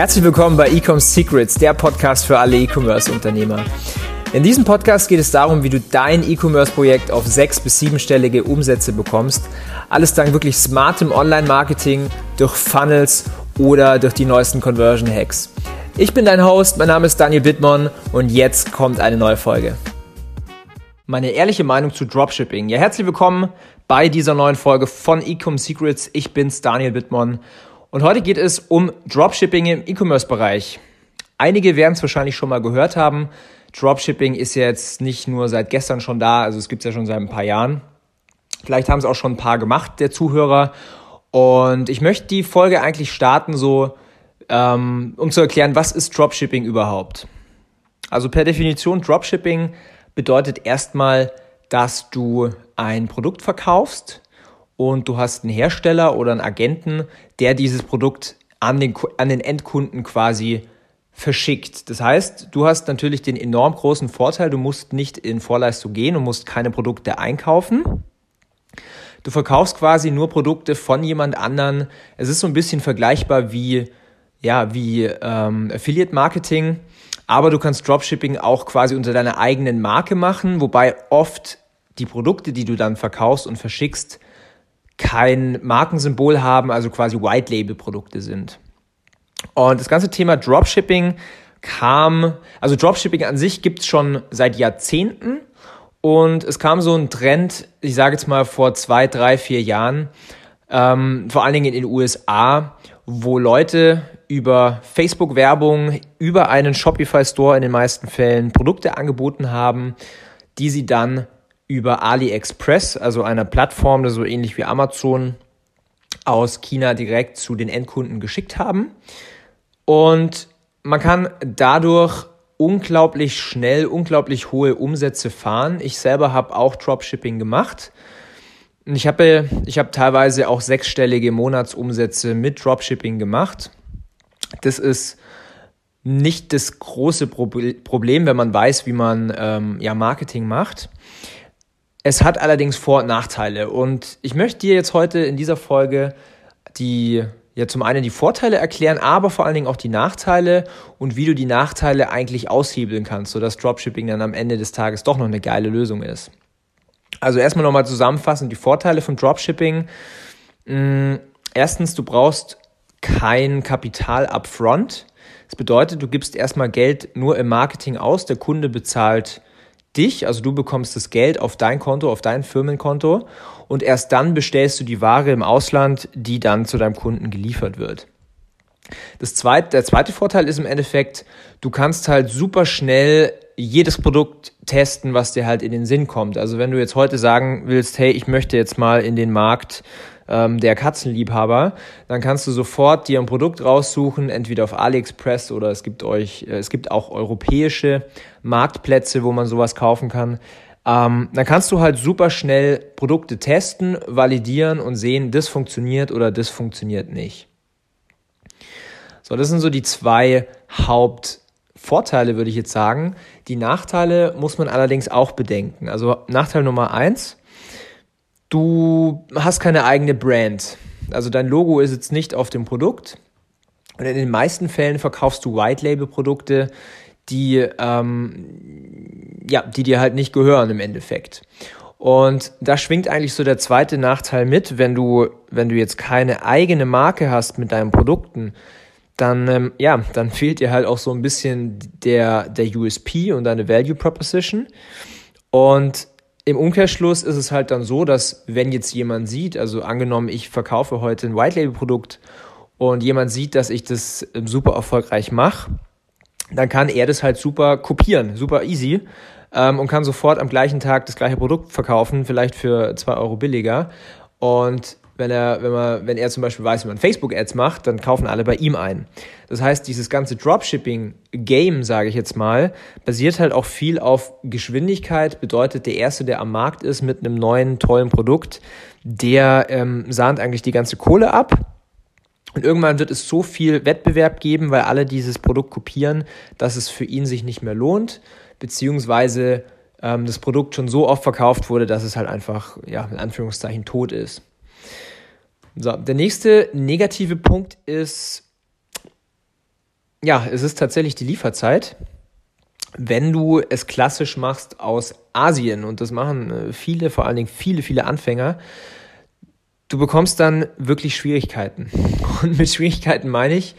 Herzlich willkommen bei Ecom Secrets, der Podcast für alle E-Commerce-Unternehmer. In diesem Podcast geht es darum, wie du dein E-Commerce-Projekt auf sechs- bis siebenstellige Umsätze bekommst. Alles dank wirklich smartem Online-Marketing, durch Funnels oder durch die neuesten Conversion-Hacks. Ich bin dein Host, mein Name ist Daniel Bittmann und jetzt kommt eine neue Folge. Meine ehrliche Meinung zu Dropshipping. Ja, herzlich willkommen bei dieser neuen Folge von Ecom Secrets. Ich bin's, Daniel Bittmann und heute geht es um Dropshipping im E-Commerce-Bereich. Einige werden es wahrscheinlich schon mal gehört haben. Dropshipping ist jetzt nicht nur seit gestern schon da, also es gibt es ja schon seit ein paar Jahren. Vielleicht haben es auch schon ein paar gemacht, der Zuhörer. Und ich möchte die Folge eigentlich starten, so ähm, um zu erklären, was ist Dropshipping überhaupt? Also per Definition, Dropshipping bedeutet erstmal, dass du ein Produkt verkaufst und du hast einen Hersteller oder einen Agenten, der dieses Produkt an den, an den Endkunden quasi verschickt. Das heißt, du hast natürlich den enorm großen Vorteil, du musst nicht in Vorleistung gehen und musst keine Produkte einkaufen. Du verkaufst quasi nur Produkte von jemand anderen. Es ist so ein bisschen vergleichbar wie, ja, wie ähm, Affiliate Marketing, aber du kannst Dropshipping auch quasi unter deiner eigenen Marke machen, wobei oft die Produkte, die du dann verkaufst und verschickst, kein Markensymbol haben, also quasi White Label Produkte sind. Und das ganze Thema Dropshipping kam, also Dropshipping an sich gibt es schon seit Jahrzehnten und es kam so ein Trend, ich sage jetzt mal vor zwei, drei, vier Jahren, ähm, vor allen Dingen in den USA, wo Leute über Facebook-Werbung, über einen Shopify-Store in den meisten Fällen Produkte angeboten haben, die sie dann über AliExpress, also einer Plattform, so ähnlich wie Amazon, aus China direkt zu den Endkunden geschickt haben. Und man kann dadurch unglaublich schnell, unglaublich hohe Umsätze fahren. Ich selber habe auch Dropshipping gemacht. Ich habe, ich habe teilweise auch sechsstellige Monatsumsätze mit Dropshipping gemacht. Das ist nicht das große Problem, wenn man weiß, wie man ähm, ja, Marketing macht. Es hat allerdings Vor- und Nachteile. Und ich möchte dir jetzt heute in dieser Folge die, ja, zum einen die Vorteile erklären, aber vor allen Dingen auch die Nachteile und wie du die Nachteile eigentlich aushebeln kannst, sodass Dropshipping dann am Ende des Tages doch noch eine geile Lösung ist. Also erstmal nochmal zusammenfassend die Vorteile von Dropshipping. Mm, erstens, du brauchst kein Kapital upfront. Das bedeutet, du gibst erstmal Geld nur im Marketing aus, der Kunde bezahlt dich, also du bekommst das Geld auf dein Konto, auf dein Firmenkonto und erst dann bestellst du die Ware im Ausland, die dann zu deinem Kunden geliefert wird. Das zweite, der zweite Vorteil ist im Endeffekt, du kannst halt super schnell jedes Produkt testen, was dir halt in den Sinn kommt. Also wenn du jetzt heute sagen willst, hey, ich möchte jetzt mal in den Markt ähm, der Katzenliebhaber, dann kannst du sofort dir ein Produkt raussuchen, entweder auf AliExpress oder es gibt euch, äh, es gibt auch europäische Marktplätze, wo man sowas kaufen kann. Ähm, dann kannst du halt super schnell Produkte testen, validieren und sehen, das funktioniert oder das funktioniert nicht. So, das sind so die zwei Hauptvorteile, würde ich jetzt sagen. Die Nachteile muss man allerdings auch bedenken. Also Nachteil Nummer eins, Du hast keine eigene Brand. Also dein Logo ist jetzt nicht auf dem Produkt. Und in den meisten Fällen verkaufst du White-Label-Produkte, die, ähm, ja, die dir halt nicht gehören im Endeffekt. Und da schwingt eigentlich so der zweite Nachteil mit, wenn du, wenn du jetzt keine eigene Marke hast mit deinen Produkten, dann, ähm, ja, dann fehlt dir halt auch so ein bisschen der, der USP und deine Value Proposition. Und im Umkehrschluss ist es halt dann so, dass wenn jetzt jemand sieht, also angenommen, ich verkaufe heute ein White Label Produkt und jemand sieht, dass ich das ähm, super erfolgreich mache, dann kann er das halt super kopieren, super easy ähm, und kann sofort am gleichen Tag das gleiche Produkt verkaufen, vielleicht für zwei Euro billiger. Und wenn er, wenn man, wenn er zum Beispiel weiß, wie man Facebook-Ads macht, dann kaufen alle bei ihm ein. Das heißt, dieses ganze Dropshipping-Game, sage ich jetzt mal, basiert halt auch viel auf Geschwindigkeit. Bedeutet, der erste, der am Markt ist mit einem neuen tollen Produkt, der ähm, sahnt eigentlich die ganze Kohle ab. Und irgendwann wird es so viel Wettbewerb geben, weil alle dieses Produkt kopieren, dass es für ihn sich nicht mehr lohnt, beziehungsweise ähm, das Produkt schon so oft verkauft wurde, dass es halt einfach, ja, in Anführungszeichen tot ist. So, der nächste negative Punkt ist, ja, es ist tatsächlich die Lieferzeit. Wenn du es klassisch machst aus Asien, und das machen äh, viele, vor allen Dingen viele, viele Anfänger, du bekommst dann wirklich Schwierigkeiten. Und mit Schwierigkeiten meine ich,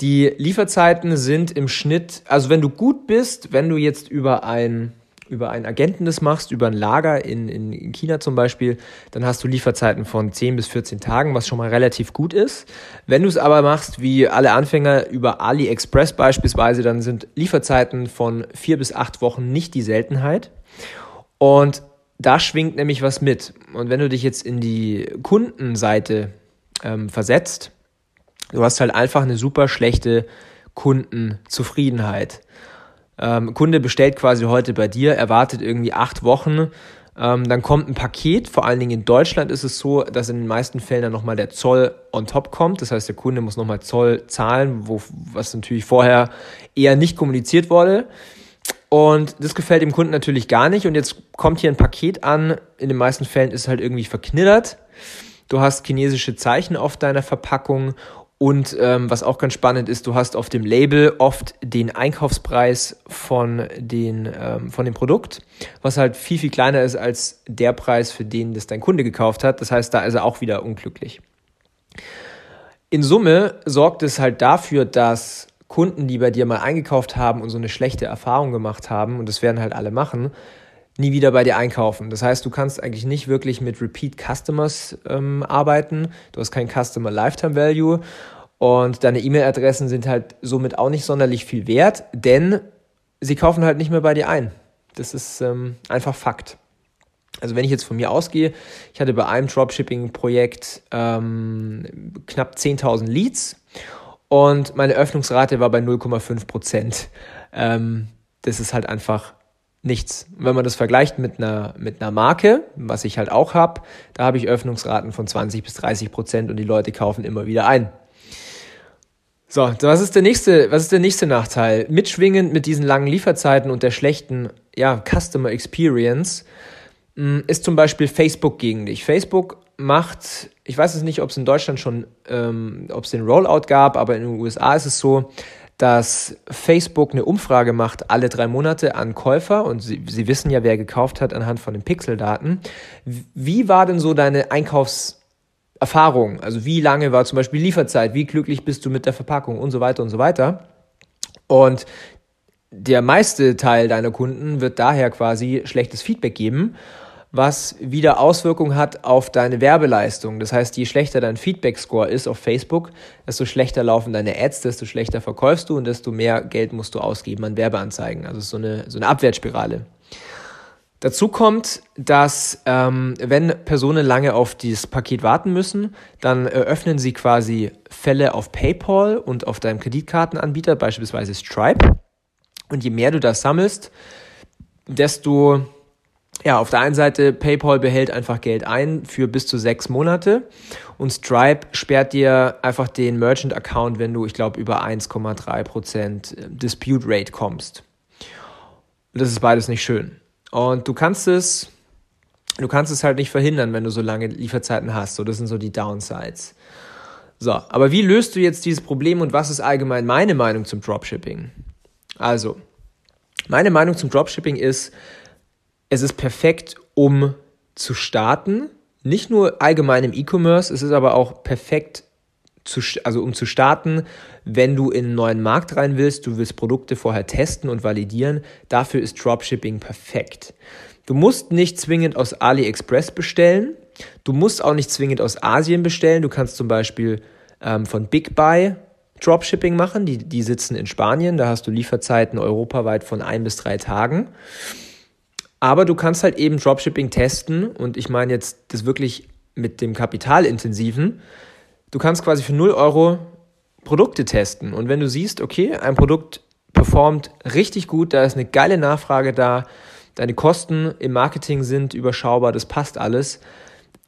die Lieferzeiten sind im Schnitt, also wenn du gut bist, wenn du jetzt über ein über einen Agenten das machst, über ein Lager in, in China zum Beispiel, dann hast du Lieferzeiten von 10 bis 14 Tagen, was schon mal relativ gut ist. Wenn du es aber machst, wie alle Anfänger über AliExpress beispielsweise, dann sind Lieferzeiten von 4 bis 8 Wochen nicht die Seltenheit. Und da schwingt nämlich was mit. Und wenn du dich jetzt in die Kundenseite ähm, versetzt, du hast halt einfach eine super schlechte Kundenzufriedenheit. Ähm, Kunde bestellt quasi heute bei dir, erwartet irgendwie acht Wochen, ähm, dann kommt ein Paket, vor allen Dingen in Deutschland ist es so, dass in den meisten Fällen dann nochmal der Zoll on top kommt. Das heißt, der Kunde muss nochmal Zoll zahlen, wo, was natürlich vorher eher nicht kommuniziert wurde. Und das gefällt dem Kunden natürlich gar nicht. Und jetzt kommt hier ein Paket an. In den meisten Fällen ist es halt irgendwie verknittert. Du hast chinesische Zeichen auf deiner Verpackung und ähm, was auch ganz spannend ist, du hast auf dem Label oft den Einkaufspreis von, den, ähm, von dem Produkt, was halt viel, viel kleiner ist als der Preis, für den das dein Kunde gekauft hat. Das heißt, da ist er auch wieder unglücklich. In Summe sorgt es halt dafür, dass Kunden, die bei dir mal eingekauft haben und so eine schlechte Erfahrung gemacht haben, und das werden halt alle machen, nie wieder bei dir einkaufen. Das heißt, du kannst eigentlich nicht wirklich mit Repeat Customers ähm, arbeiten. Du hast kein Customer Lifetime Value und deine E-Mail-Adressen sind halt somit auch nicht sonderlich viel wert, denn sie kaufen halt nicht mehr bei dir ein. Das ist ähm, einfach Fakt. Also wenn ich jetzt von mir ausgehe, ich hatte bei einem Dropshipping-Projekt ähm, knapp 10.000 Leads und meine Öffnungsrate war bei 0,5 Prozent. Ähm, das ist halt einfach nichts. Wenn man das vergleicht mit einer, mit einer Marke, was ich halt auch habe, da habe ich Öffnungsraten von 20 bis 30 Prozent und die Leute kaufen immer wieder ein. So, was ist der nächste, was ist der nächste Nachteil? Mitschwingend mit diesen langen Lieferzeiten und der schlechten, ja, Customer Experience hm, ist zum Beispiel Facebook gegen dich. Facebook macht, ich weiß es nicht, ob es in Deutschland schon, ähm, ob es den Rollout gab, aber in den USA ist es so, dass Facebook eine Umfrage macht alle drei Monate an Käufer und sie, sie wissen ja, wer gekauft hat anhand von den Pixeldaten. Wie war denn so deine Einkaufserfahrung? Also wie lange war zum Beispiel Lieferzeit? Wie glücklich bist du mit der Verpackung und so weiter und so weiter? Und der meiste Teil deiner Kunden wird daher quasi schlechtes Feedback geben was wieder Auswirkungen hat auf deine Werbeleistung. Das heißt, je schlechter dein Feedback-Score ist auf Facebook, desto schlechter laufen deine Ads, desto schlechter verkaufst du und desto mehr Geld musst du ausgeben an Werbeanzeigen. Also so eine, so eine Abwärtsspirale. Dazu kommt, dass ähm, wenn Personen lange auf dieses Paket warten müssen, dann eröffnen sie quasi Fälle auf PayPal und auf deinem Kreditkartenanbieter, beispielsweise Stripe. Und je mehr du das sammelst, desto ja, auf der einen Seite, PayPal behält einfach Geld ein für bis zu sechs Monate und Stripe sperrt dir einfach den Merchant-Account, wenn du, ich glaube, über 1,3% Dispute Rate kommst. das ist beides nicht schön. Und du kannst es, du kannst es halt nicht verhindern, wenn du so lange Lieferzeiten hast. So, das sind so die Downsides. So, aber wie löst du jetzt dieses Problem und was ist allgemein meine Meinung zum Dropshipping? Also, meine Meinung zum Dropshipping ist, es ist perfekt, um zu starten. Nicht nur allgemein im E-Commerce, es ist aber auch perfekt, zu, also um zu starten, wenn du in einen neuen Markt rein willst, du willst Produkte vorher testen und validieren. Dafür ist Dropshipping perfekt. Du musst nicht zwingend aus AliExpress bestellen. Du musst auch nicht zwingend aus Asien bestellen. Du kannst zum Beispiel ähm, von Big Buy Dropshipping machen. Die, die sitzen in Spanien. Da hast du Lieferzeiten europaweit von ein bis drei Tagen. Aber du kannst halt eben Dropshipping testen und ich meine jetzt das wirklich mit dem Kapitalintensiven. Du kannst quasi für 0 Euro Produkte testen und wenn du siehst, okay, ein Produkt performt richtig gut, da ist eine geile Nachfrage da, deine Kosten im Marketing sind überschaubar, das passt alles,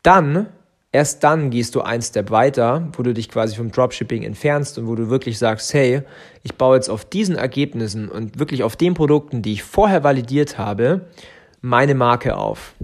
dann, erst dann gehst du ein Step weiter, wo du dich quasi vom Dropshipping entfernst und wo du wirklich sagst, hey, ich baue jetzt auf diesen Ergebnissen und wirklich auf den Produkten, die ich vorher validiert habe, meine Marke auf.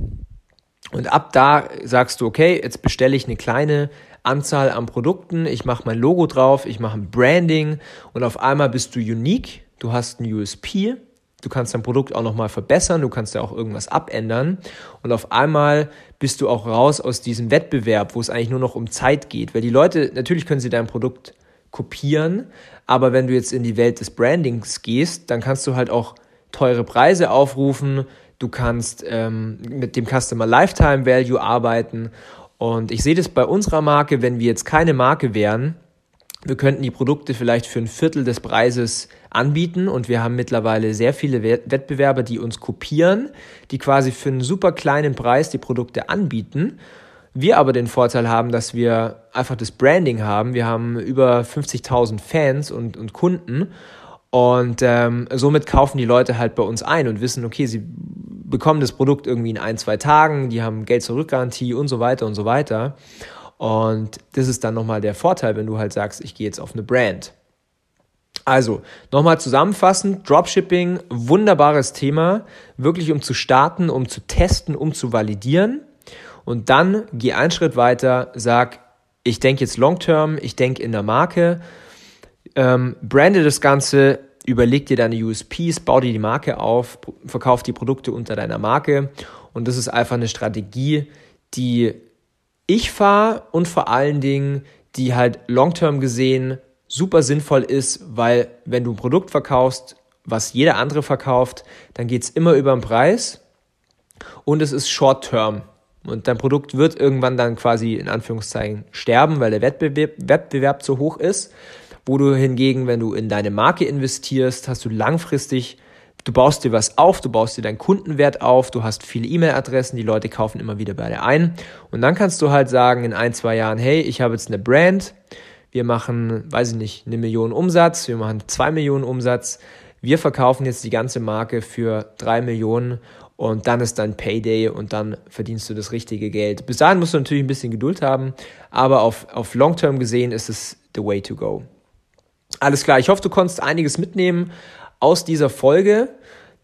Und ab da sagst du, okay, jetzt bestelle ich eine kleine Anzahl an Produkten, ich mache mein Logo drauf, ich mache ein Branding und auf einmal bist du unique, du hast ein USP, du kannst dein Produkt auch nochmal verbessern, du kannst ja auch irgendwas abändern und auf einmal bist du auch raus aus diesem Wettbewerb, wo es eigentlich nur noch um Zeit geht, weil die Leute, natürlich können sie dein Produkt kopieren, aber wenn du jetzt in die Welt des Brandings gehst, dann kannst du halt auch teure Preise aufrufen, du kannst ähm, mit dem Customer Lifetime Value arbeiten und ich sehe das bei unserer Marke, wenn wir jetzt keine Marke wären, wir könnten die Produkte vielleicht für ein Viertel des Preises anbieten und wir haben mittlerweile sehr viele Wettbewerber, die uns kopieren, die quasi für einen super kleinen Preis die Produkte anbieten. Wir aber den Vorteil haben, dass wir einfach das Branding haben. Wir haben über 50.000 Fans und, und Kunden und ähm, somit kaufen die Leute halt bei uns ein und wissen, okay, sie bekommen das Produkt irgendwie in ein, zwei Tagen, die haben Geld-Zurück-Garantie und so weiter und so weiter. Und das ist dann nochmal der Vorteil, wenn du halt sagst, ich gehe jetzt auf eine Brand. Also, nochmal zusammenfassend, Dropshipping, wunderbares Thema, wirklich um zu starten, um zu testen, um zu validieren. Und dann geh einen Schritt weiter, sag, ich denke jetzt long-term, ich denke in der Marke, ähm, brande das Ganze, überleg dir deine USPs, bau dir die Marke auf, verkauf die Produkte unter deiner Marke. Und das ist einfach eine Strategie, die ich fahre und vor allen Dingen, die halt long-term gesehen super sinnvoll ist, weil wenn du ein Produkt verkaufst, was jeder andere verkauft, dann geht es immer über den Preis und es ist short-term. Und dein Produkt wird irgendwann dann quasi in Anführungszeichen sterben, weil der Wettbewerb, Wettbewerb zu hoch ist. Wo du hingegen, wenn du in deine Marke investierst, hast du langfristig Du baust dir was auf, du baust dir deinen Kundenwert auf, du hast viele E-Mail-Adressen, die Leute kaufen immer wieder bei dir ein. Und dann kannst du halt sagen in ein, zwei Jahren, hey, ich habe jetzt eine Brand, wir machen, weiß ich nicht, eine Million Umsatz, wir machen zwei Millionen Umsatz, wir verkaufen jetzt die ganze Marke für drei Millionen und dann ist dann Payday und dann verdienst du das richtige Geld. Bis dahin musst du natürlich ein bisschen Geduld haben, aber auf, auf Long-Term gesehen ist es the way to go. Alles klar, ich hoffe, du konntest einiges mitnehmen aus dieser Folge.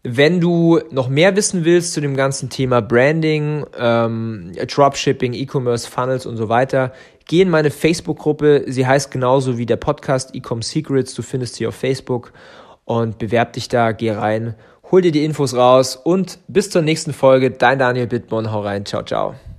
Wenn du noch mehr wissen willst zu dem ganzen Thema Branding, ähm, Dropshipping, E-Commerce, Funnels und so weiter, geh in meine Facebook-Gruppe. Sie heißt genauso wie der Podcast Ecom Secrets. Du findest sie auf Facebook und bewerb dich da, geh rein, hol dir die Infos raus und bis zur nächsten Folge. Dein Daniel Bittmann, hau rein, ciao, ciao.